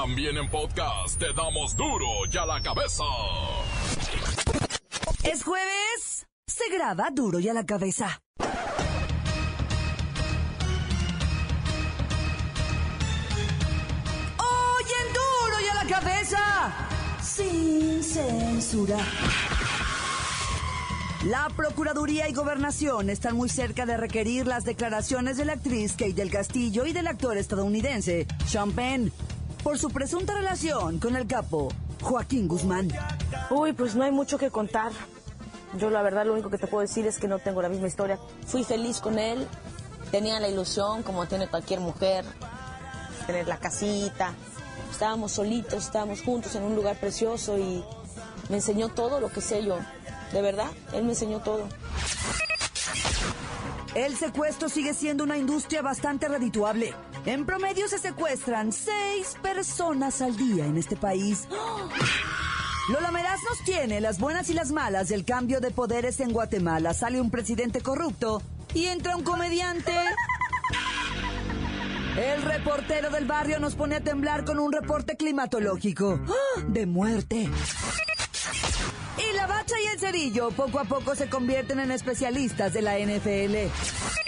También en podcast te damos duro y a la cabeza. Es jueves. Se graba duro y a la cabeza. Hoy en duro y a la cabeza. Sin censura. La Procuraduría y Gobernación están muy cerca de requerir las declaraciones de la actriz Kate del Castillo y del actor estadounidense Sean Penn por su presunta relación con el capo Joaquín Guzmán. Uy, pues no hay mucho que contar. Yo la verdad lo único que te puedo decir es que no tengo la misma historia. Fui feliz con él, tenía la ilusión como tiene cualquier mujer, tener la casita. Estábamos solitos, estábamos juntos en un lugar precioso y me enseñó todo lo que sé yo. De verdad, él me enseñó todo. El secuestro sigue siendo una industria bastante redituable. En promedio se secuestran seis personas al día en este país. Lola Meraz nos tiene las buenas y las malas del cambio de poderes en Guatemala. Sale un presidente corrupto y entra un comediante. El reportero del barrio nos pone a temblar con un reporte climatológico. De muerte. Y la bacha y el cerillo poco a poco se convierten en especialistas de la NFL.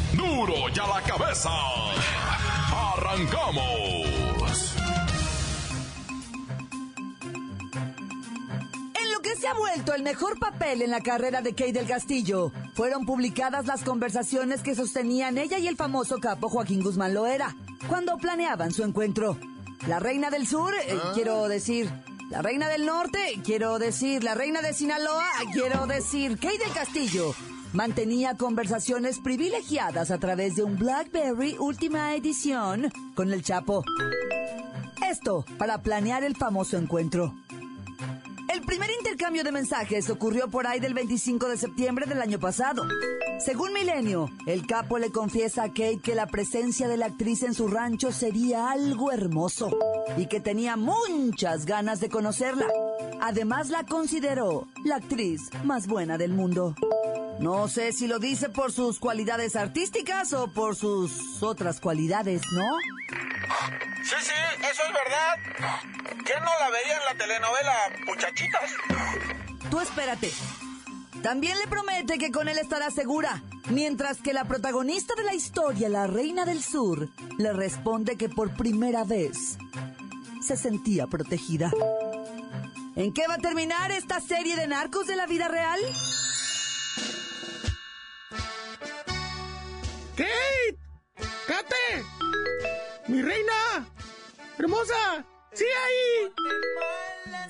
Duro y a la cabeza. Arrancamos. En lo que se ha vuelto el mejor papel en la carrera de Kay del Castillo, fueron publicadas las conversaciones que sostenían ella y el famoso capo Joaquín Guzmán Loera cuando planeaban su encuentro. La reina del sur, eh, quiero decir, la reina del norte, quiero decir, la reina de Sinaloa, quiero decir, Kay del Castillo mantenía conversaciones privilegiadas a través de un BlackBerry última edición con el Chapo. Esto para planear el famoso encuentro. El primer intercambio de mensajes ocurrió por ahí del 25 de septiembre del año pasado. Según Milenio, el capo le confiesa a Kate que la presencia de la actriz en su rancho sería algo hermoso y que tenía muchas ganas de conocerla. Además la consideró la actriz más buena del mundo. No sé si lo dice por sus cualidades artísticas o por sus otras cualidades, ¿no? Sí, sí, eso es verdad. ¿Quién no la veía en la telenovela Muchachitas? Tú espérate. También le promete que con él estará segura, mientras que la protagonista de la historia, la Reina del Sur, le responde que por primera vez se sentía protegida. ¿En qué va a terminar esta serie de narcos de la vida real? ¡Kate! ¡Kate! ¡Mi reina! ¡Hermosa! ¡Sí ahí!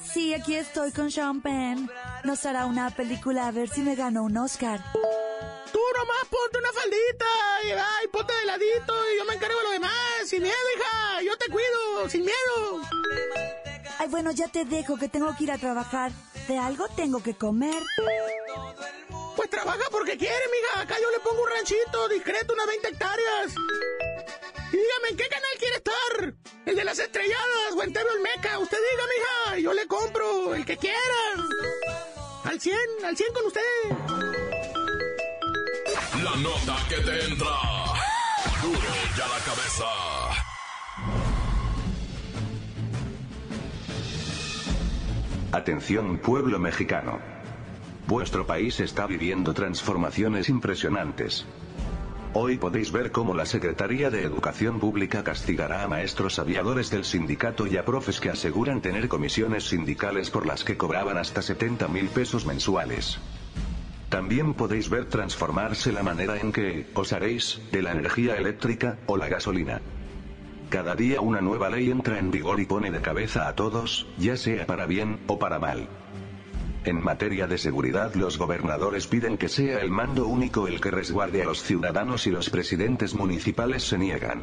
Sí, aquí estoy con Sean Penn. Nos hará una película a ver si me gano un Oscar. Tú nomás ponte una faldita y ay, ponte de ladito y yo me encargo de lo demás. Sin miedo, hija. Yo te cuido, sin miedo. Ay, bueno, ya te dejo que tengo que ir a trabajar. De algo tengo que comer. Trabaja porque quiere, mija. Acá yo le pongo un ranchito discreto, unas 20 hectáreas. Y dígame, ¿en qué canal quiere estar? ¿El de las estrelladas o en TV Olmeca? Usted diga, mija, yo le compro el que quiera. Al 100, al 100 con usted. La nota que te entra. Duro y a la cabeza. Atención pueblo mexicano. Vuestro país está viviendo transformaciones impresionantes. Hoy podéis ver cómo la Secretaría de Educación Pública castigará a maestros aviadores del sindicato y a profes que aseguran tener comisiones sindicales por las que cobraban hasta 70 mil pesos mensuales. También podéis ver transformarse la manera en que os haréis de la energía eléctrica o la gasolina. Cada día una nueva ley entra en vigor y pone de cabeza a todos, ya sea para bien o para mal. En materia de seguridad los gobernadores piden que sea el mando único el que resguarde a los ciudadanos y los presidentes municipales se niegan.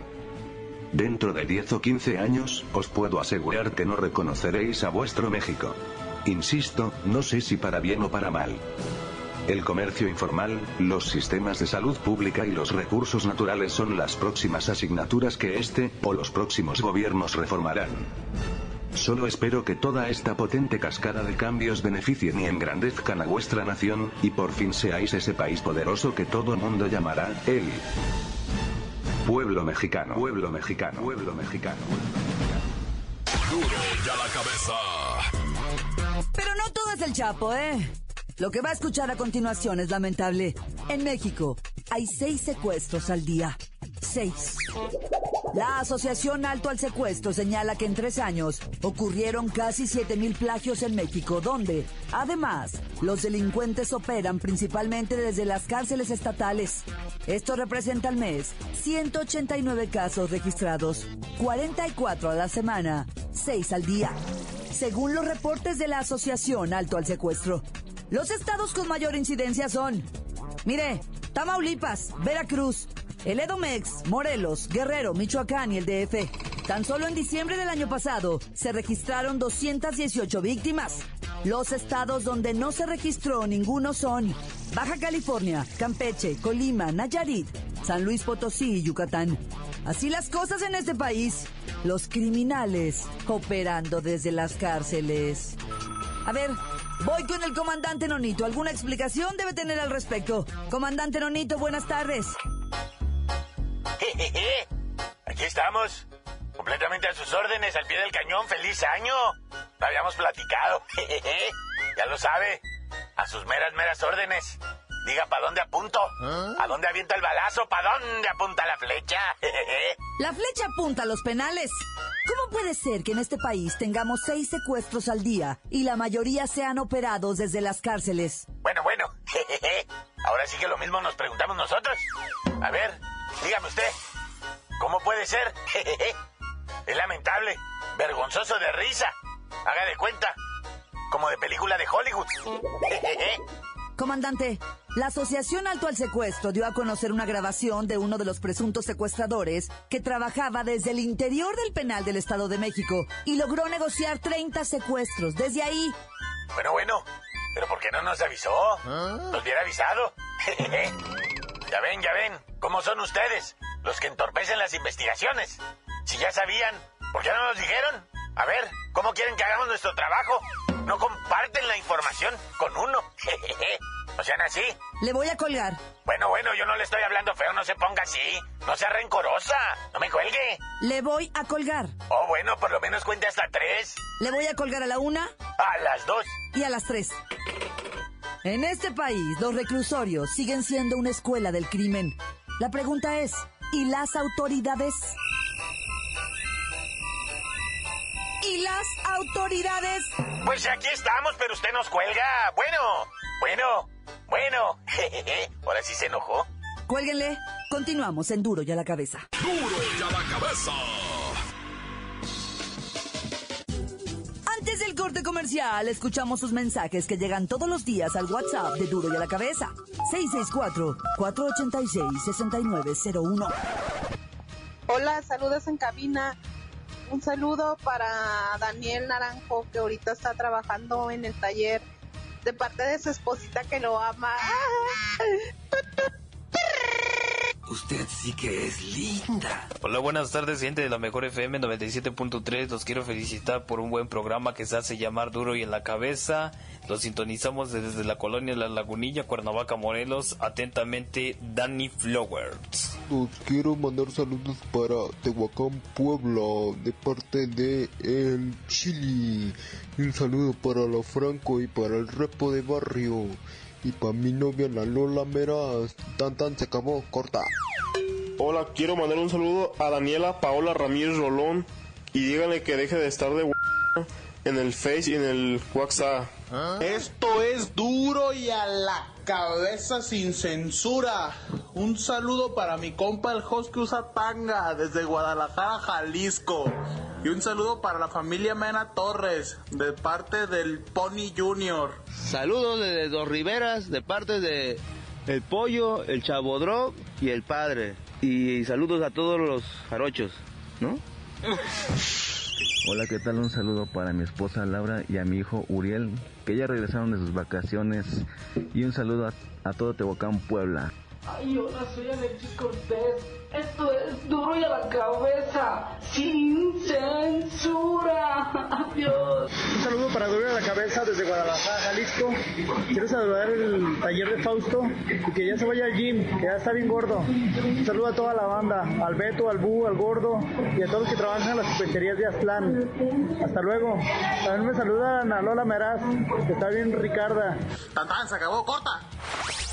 Dentro de 10 o 15 años, os puedo asegurar que no reconoceréis a vuestro México. Insisto, no sé si para bien o para mal. El comercio informal, los sistemas de salud pública y los recursos naturales son las próximas asignaturas que este, o los próximos gobiernos reformarán. Solo espero que toda esta potente cascada de cambios beneficien y engrandezcan a vuestra nación, y por fin seáis ese país poderoso que todo mundo llamará, el pueblo mexicano, pueblo mexicano, pueblo mexicano. Duro ya la cabeza. Pero no todo es el Chapo, ¿eh? Lo que va a escuchar a continuación es lamentable. En México hay seis secuestros al día. Seis. La Asociación Alto al Secuestro señala que en tres años ocurrieron casi 7.000 plagios en México, donde, además, los delincuentes operan principalmente desde las cárceles estatales. Esto representa al mes 189 casos registrados, 44 a la semana, 6 al día. Según los reportes de la Asociación Alto al Secuestro, los estados con mayor incidencia son, mire, Tamaulipas, Veracruz, el Edomex, Morelos, Guerrero, Michoacán y el DF. Tan solo en diciembre del año pasado se registraron 218 víctimas. Los estados donde no se registró ninguno son Baja California, Campeche, Colima, Nayarit, San Luis Potosí y Yucatán. Así las cosas en este país, los criminales operando desde las cárceles. A ver, voy con el comandante Nonito. ¿Alguna explicación debe tener al respecto? Comandante Nonito, buenas tardes. Aquí estamos, completamente a sus órdenes, al pie del cañón. ¡Feliz año! Lo habíamos platicado. Ya lo sabe, a sus meras, meras órdenes. Diga para dónde apunto, a dónde avienta el balazo, para dónde apunta la flecha. La flecha apunta a los penales. ¿Cómo puede ser que en este país tengamos seis secuestros al día y la mayoría sean operados desde las cárceles? Bueno, bueno. Ahora sí que lo mismo nos preguntamos nosotros. A ver, dígame usted, ¿cómo puede ser? Es lamentable, vergonzoso de risa. Haga de cuenta, como de película de Hollywood. Comandante, la Asociación Alto al Secuestro dio a conocer una grabación de uno de los presuntos secuestradores que trabajaba desde el interior del penal del Estado de México y logró negociar 30 secuestros. Desde ahí, Bueno, bueno, pero ¿por qué no nos avisó? Nos hubiera avisado. ya ven, ya ven, ¿cómo son ustedes? Los que entorpecen las investigaciones. Si ya sabían, ¿por qué no nos dijeron? A ver, ¿cómo quieren que hagamos nuestro trabajo? No comparten la información con uno. no sean así. le voy a colgar. Bueno, bueno, yo no le estoy hablando feo, no se ponga así. No sea rencorosa, no me cuelgue. Le voy a colgar. Oh, bueno, por lo menos cuente hasta tres. Le voy a colgar a la una A las dos. y a las tres. En este país, los reclusorios siguen siendo una escuela del crimen. La pregunta es, ¿y las autoridades? Las autoridades? Pues aquí estamos, pero usted nos cuelga. Bueno, bueno, bueno. Ahora sí se enojó. Cuélguenle. Continuamos en Duro y a la cabeza. Duro ya la cabeza. Antes del corte comercial, escuchamos sus mensajes que llegan todos los días al WhatsApp de Duro y a la cabeza. 664-486-6901. Hola, saludos en cabina. Un saludo para Daniel Naranjo, que ahorita está trabajando en el taller, de parte de su esposita que lo ama. Usted sí que es linda. Hola, buenas tardes, gente de la Mejor FM 97.3. Los quiero felicitar por un buen programa que se hace llamar Duro y en la Cabeza. Los sintonizamos desde la colonia La Lagunilla, Cuernavaca, Morelos. Atentamente, Danny Flowers. Los quiero mandar saludos para Tehuacán, Puebla, de parte de El Chili. Un saludo para la Franco y para el repo de barrio. Y para mi novia la Lola Meraz. Tan tan se acabó, corta. Hola, quiero mandar un saludo a Daniela Paola Ramírez Rolón y díganle que deje de estar de en el Face y en el WhatsApp. Esto es duro y a la cabeza sin censura. Un saludo para mi compa el host que usa tanga desde Guadalajara, Jalisco. Y un saludo para la familia Mena Torres de parte del Pony Junior. Saludos desde Dos Riveras de parte de El Pollo, el Chavodró y el Padre. Y saludos a todos los jarochos. ¿no? Hola, ¿qué tal? Un saludo para mi esposa Laura y a mi hijo Uriel, que ya regresaron de sus vacaciones. Y un saludo a, a todo Tehuacán, Puebla. Ay, hola, soy Alexis Cortés. Esto es duro y a la cabeza, sin censura. Adiós. Un saludo para Duro y a la cabeza desde Guadalajara, Jalisco. Quiero saludar el taller de Fausto y que ya se vaya al gym, que ya está bien gordo. Un saludo a toda la banda, al Beto, al Bu, al Gordo y a todos los que trabajan en las pesquerías de Aztlán. Hasta luego. También me saludan a Lola Meraz, que está bien Ricarda. Tan, tan, se acabó, corta.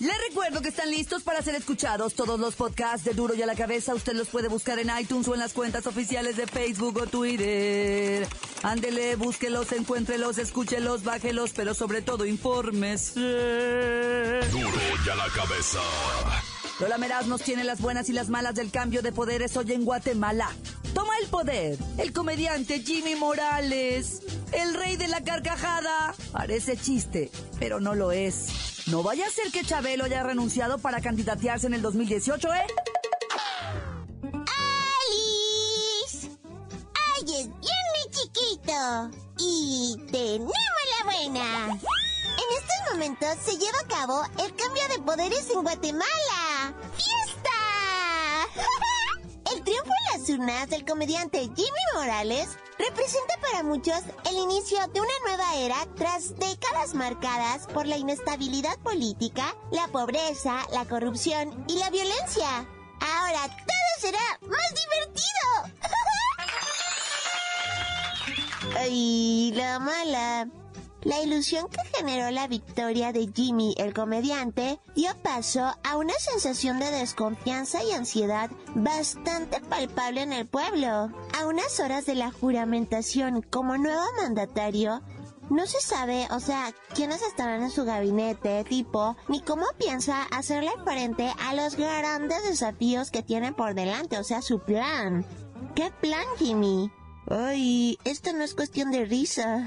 Les recuerdo que están listos para ser escuchados todos los podcasts de Duro y a la Cabeza. Usted los puede buscar en iTunes o en las cuentas oficiales de Facebook o Twitter. Ándele, búsquelos, encuéntrelos, escúchelos, bájelos, pero sobre todo infórmese. Duro y a la cabeza. Lola Meraz nos tiene las buenas y las malas del cambio de poderes hoy en Guatemala. Toma el poder el comediante Jimmy Morales, el rey de la carcajada. Parece chiste, pero no lo es. No vaya a ser que Chabelo haya renunciado para candidatearse en el 2018, ¿eh? ¡Alice! ¡Ay, es bien mi chiquito! Y tenemos la buena. En estos momentos se lleva a cabo el cambio de poderes en Guatemala. Urnas del comediante Jimmy Morales representa para muchos el inicio de una nueva era tras décadas marcadas por la inestabilidad política, la pobreza, la corrupción y la violencia. Ahora todo será más divertido. Ay, la mala. La ilusión que generó la victoria de Jimmy, el comediante, dio paso a una sensación de desconfianza y ansiedad bastante palpable en el pueblo. A unas horas de la juramentación como nuevo mandatario, no se sabe, o sea, quiénes estarán en su gabinete, tipo, ni cómo piensa hacerle frente a los grandes desafíos que tiene por delante, o sea, su plan. ¿Qué plan, Jimmy? Ay, esto no es cuestión de risa.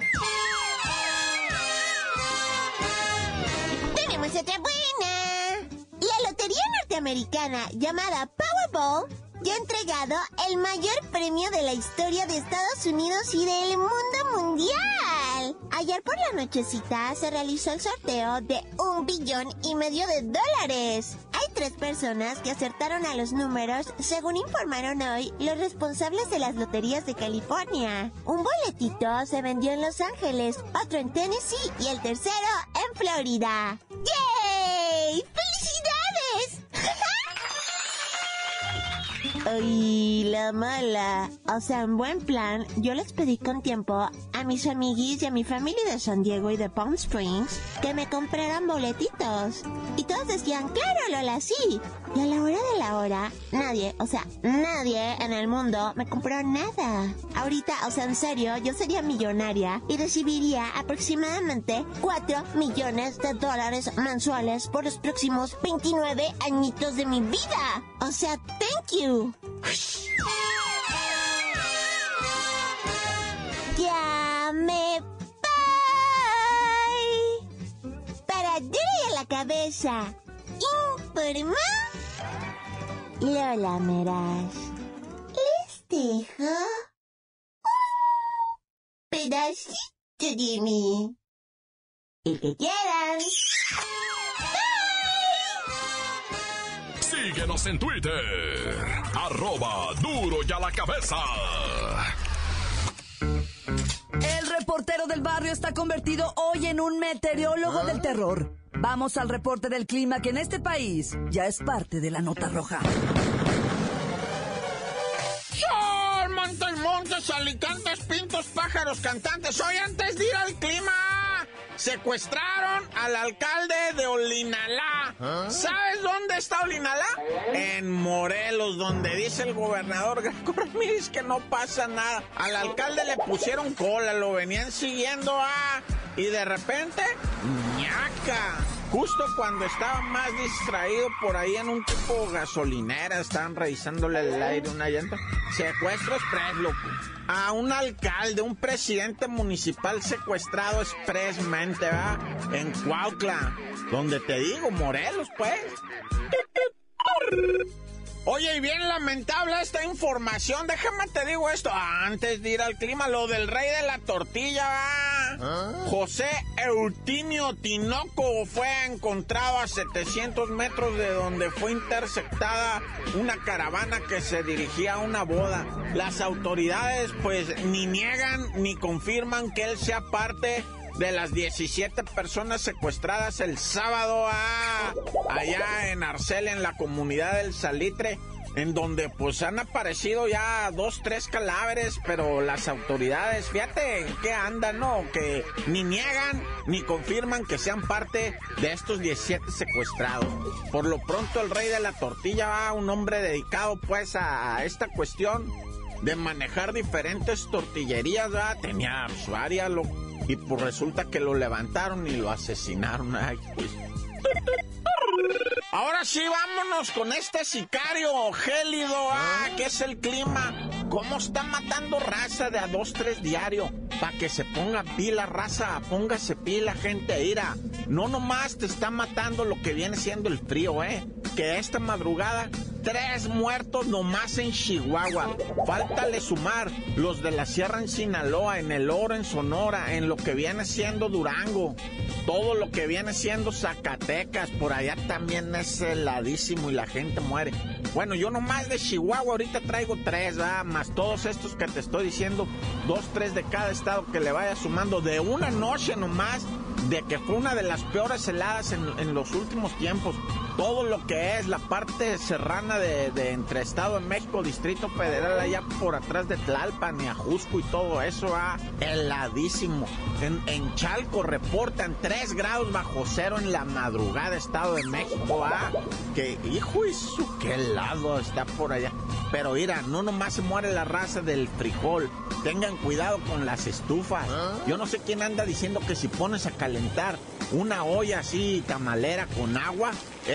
Norteamericana llamada Powerball ya ha entregado el mayor premio de la historia de Estados Unidos y del mundo mundial. Ayer por la nochecita se realizó el sorteo de un billón y medio de dólares. Hay tres personas que acertaron a los números, según informaron hoy los responsables de las loterías de California. Un boletito se vendió en Los Ángeles, otro en Tennessee y el tercero en Florida. ¡Yay! Ay, la mala. O sea, en buen plan, yo les pedí con tiempo a mis amiguis y a mi familia de San Diego y de Palm Springs que me compraran boletitos. Y todos decían, claro, Lola, sí. Y a la hora de la hora, nadie, o sea, nadie en el mundo me compró nada. Ahorita, o sea, en serio, yo sería millonaria y recibiría aproximadamente 4 millones de dólares mensuales por los próximos 29 añitos de mi vida. O sea, thank you. Ya me voy. Para a la cabeza. Informa. Lola Meraz. Les dejo un pedacito de mí. El que quieran. Síguenos en Twitter, arroba duro y a la cabeza. El reportero del barrio está convertido hoy en un meteorólogo del terror. Vamos al reporte del clima que en este país ya es parte de la nota roja. Sol, montes, montes, alicantes, pintos, pájaros, cantantes. Hoy antes de ir al clima, secuestraron al alcalde de Olinalá. ¿Sabes dónde está Olinalá? En Morelos, donde dice el gobernador Graco Ramírez que no pasa nada. Al alcalde le pusieron cola, lo venían siguiendo a... Y de repente, ñaca. Justo cuando estaba más distraído por ahí en un tipo gasolinera, estaban revisándole el aire una llanta. Secuestro express, loco. A un alcalde, un presidente municipal secuestrado expresamente, ¿va? En Cuautla, donde te digo, Morelos, pues. Oye, y bien lamentable esta información. Déjame te digo esto antes de ir al clima, lo del rey de la tortilla. ¿va? José Eutimio Tinoco fue encontrado a 700 metros de donde fue interceptada una caravana que se dirigía a una boda. Las autoridades pues ni niegan ni confirman que él sea parte de las 17 personas secuestradas el sábado a, allá en Arcel, en la comunidad del Salitre, en donde pues han aparecido ya dos, tres cadáveres, pero las autoridades, fíjate en qué andan, ¿no? Que ni niegan ni confirman que sean parte de estos 17 secuestrados. Por lo pronto el rey de la tortilla va, un hombre dedicado pues a, a esta cuestión de manejar diferentes tortillerías, ¿verdad? Tenía su área, lo y pues resulta que lo levantaron y lo asesinaron. Ay, pues. Ahora sí, vámonos con este sicario gélido, ah, que es el clima. ¿Cómo está matando raza de a dos, tres diario? Para que se ponga pila, raza, póngase pila, gente, ira. No nomás te está matando lo que viene siendo el frío, ¿eh? Que esta madrugada, tres muertos nomás en Chihuahua. Fáltale sumar los de la Sierra en Sinaloa, en el Oro, en Sonora, en lo que viene siendo Durango. Todo lo que viene siendo Zacatecas, por allá también es heladísimo y la gente muere. Bueno, yo nomás de Chihuahua ahorita traigo tres. Más todos estos que te estoy diciendo, dos, tres de cada estado que le vaya sumando de una noche nomás, de que fue una de las peores heladas en los últimos tiempos. Todo lo que es la parte serrana de, entre Estado de México, Distrito Federal, allá por atrás de Tlalpan y Ajusco y todo eso, ah, heladísimo. En, Chalco reportan 3 grados bajo cero en la madrugada, Estado de México, ah, que hijo y su, qué helado está por allá. Pero mira, no nomás se muere la raza del frijol. Tengan cuidado con las estufas. Yo no sé quién anda diciendo que si pones a calentar una olla así tamalera con agua,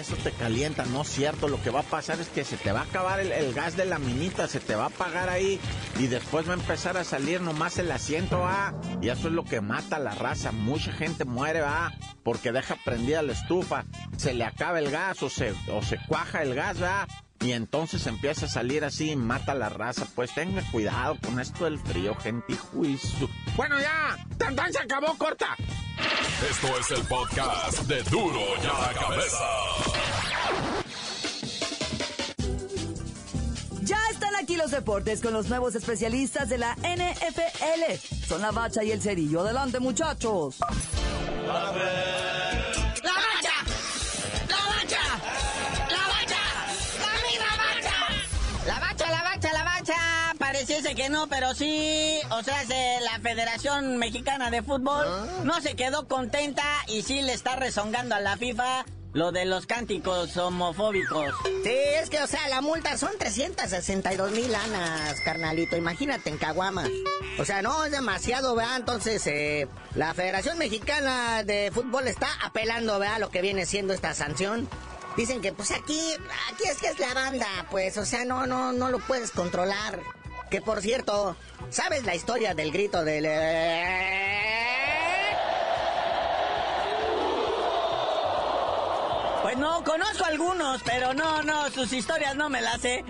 eso te calienta. No es cierto. Lo que va a pasar es que se te va a acabar el, gas de la minita, se te va a apagar ahí y después va a empezar a salir nomás el asiento, ah. Y eso es lo que mata la raza. Mucha gente muere, ah, porque deja prendida la estufa. Se le acaba el gas o se, o se cuaja el gas, ah y entonces empieza a salir así y mata la raza. Pues tenga cuidado con esto del frío, gente y juicio. Bueno, ya, tan, tan se acabó, corta. Esto es el podcast de Duro y a la cabeza. Los deportes con los nuevos especialistas de la NFL. Son la bacha y el cerillo. Adelante, muchachos. ¡La bacha! ¡La bacha! ¡La bacha! ¡La bacha! La bacha, la bacha, la bacha. Pareciese que no, pero sí. O sea, se- la Federación Mexicana de Fútbol no se quedó contenta y sí le está rezongando a la FIFA lo de los cánticos homofóbicos. Sí, es que, o sea, la multa son 362 mil lanas, carnalito. Imagínate en Caguamas. O sea, no, es demasiado, ¿verdad? Entonces, eh, la Federación Mexicana de Fútbol está apelando, ¿verdad? Lo que viene siendo esta sanción. Dicen que, pues aquí, aquí es que es la banda, pues, o sea, no, no, no lo puedes controlar. Que por cierto, ¿sabes la historia del grito del... eh? Pues no, conozco algunos, pero no, no, sus historias no me las sé.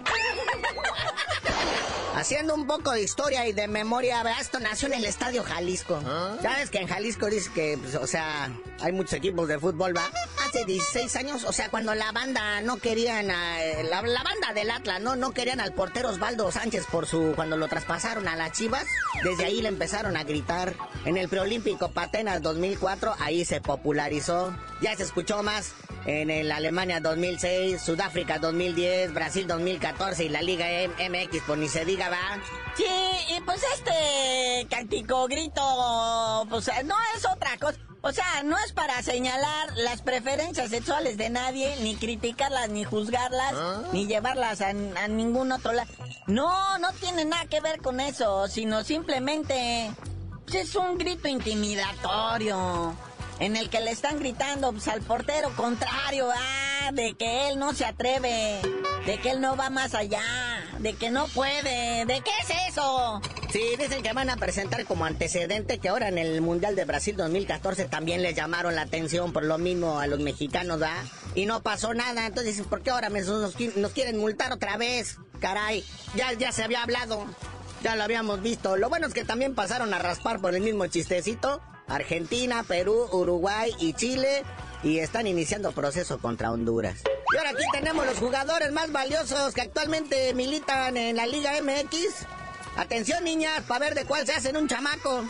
Haciendo un poco de historia y de memoria, ¿verdad? esto nació en el Estadio Jalisco. ¿Ah? ¿Sabes que en Jalisco dice que, pues, o sea, hay muchos equipos de fútbol, va? Hace 16 años, o sea, cuando la banda no querían, a, eh, la, la banda del Atlas, ¿no? No querían al portero Osvaldo Sánchez por su, cuando lo traspasaron a las Chivas, desde ahí le empezaron a gritar. En el preolímpico Patenas 2004, ahí se popularizó. Ya se escuchó más en el Alemania 2006, Sudáfrica 2010, Brasil 2014 y la Liga MX, pues ni se diga, va. Sí, y pues este cántico grito, pues no es otra cosa. O sea, no es para señalar las preferencias sexuales de nadie, ni criticarlas, ni juzgarlas, ni llevarlas a, a ningún otro lado. No, no tiene nada que ver con eso, sino simplemente pues, es un grito intimidatorio. En el que le están gritando pues, al portero contrario, ah, de que él no se atreve, de que él no va más allá, de que no puede, ¿de qué es eso? Sí, dicen que van a presentar como antecedente que ahora en el Mundial de Brasil 2014 también les llamaron la atención por lo mismo a los mexicanos, ¿verdad? Y no pasó nada, entonces dicen, ¿por qué ahora nos quieren multar otra vez? Caray, ya, ya se había hablado, ya lo habíamos visto. Lo bueno es que también pasaron a raspar por el mismo chistecito. Argentina, Perú, Uruguay y Chile. Y están iniciando proceso contra Honduras. Y ahora aquí tenemos los jugadores más valiosos que actualmente militan en la Liga MX. Atención niñas, para ver de cuál se hacen un chamaco.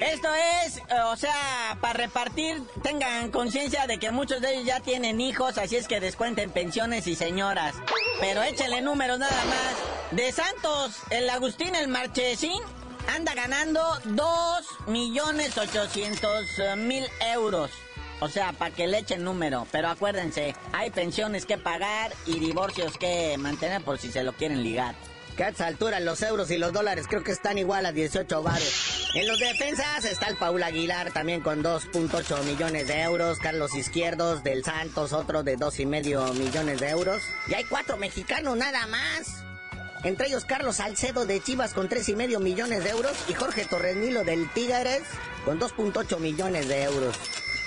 Esto es, eh, o sea, para repartir, tengan conciencia de que muchos de ellos ya tienen hijos, así es que descuenten pensiones y señoras. Pero échenle números nada más. De Santos, el Agustín, el Marchesín, anda ganando 2 millones 800 mil euros. O sea, para que le echen número. Pero acuérdense, hay pensiones que pagar y divorcios que mantener por si se lo quieren ligar. Que a esta altura los euros y los dólares creo que están igual a 18 baros. En los defensas está el Paul Aguilar también con 2.8 millones de euros. Carlos Izquierdos del Santos, otro de 2.5 millones de euros. Y hay cuatro mexicanos nada más. Entre ellos Carlos Salcedo de Chivas con 3.5 millones de euros y Jorge Torrenilo del Tigres con 2.8 millones de euros.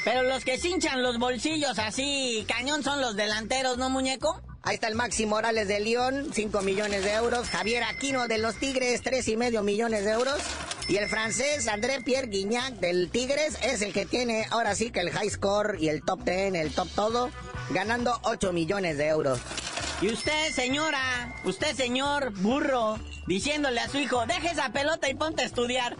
Pero los que cinchan los bolsillos así, cañón, son los delanteros, ¿no, muñeco? Ahí está el Maxi Morales de León, 5 millones de euros. Javier Aquino de los Tigres, tres y medio millones de euros. Y el francés André Pierre Guignac del Tigres es el que tiene ahora sí que el high score y el top 10, el top todo, ganando 8 millones de euros. Y usted, señora, usted, señor burro, diciéndole a su hijo, deje esa pelota y ponte a estudiar.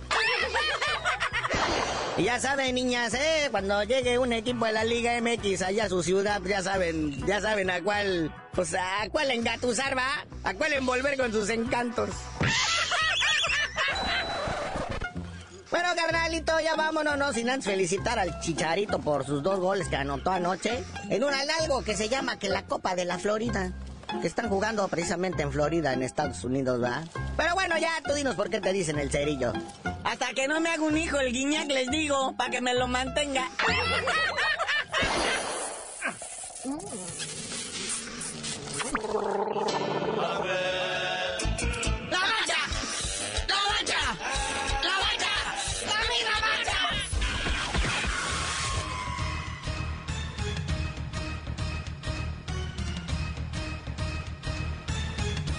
Y ya saben, niñas, ¿eh? Cuando llegue un equipo de la Liga MX allá a su ciudad, ya saben, ya saben a cuál, pues a cuál engatusar, ¿va? A cuál envolver con sus encantos. Bueno, carnalito, ya vámonos, no sin antes felicitar al Chicharito por sus dos goles que anotó anoche en un algo que se llama que la Copa de la Florida. Que están jugando precisamente en Florida, en Estados Unidos, ¿va? Pero bueno, ya tú dinos por qué te dicen el cerillo. Hasta que no me haga un hijo el guiñac, les digo, para que me lo mantenga.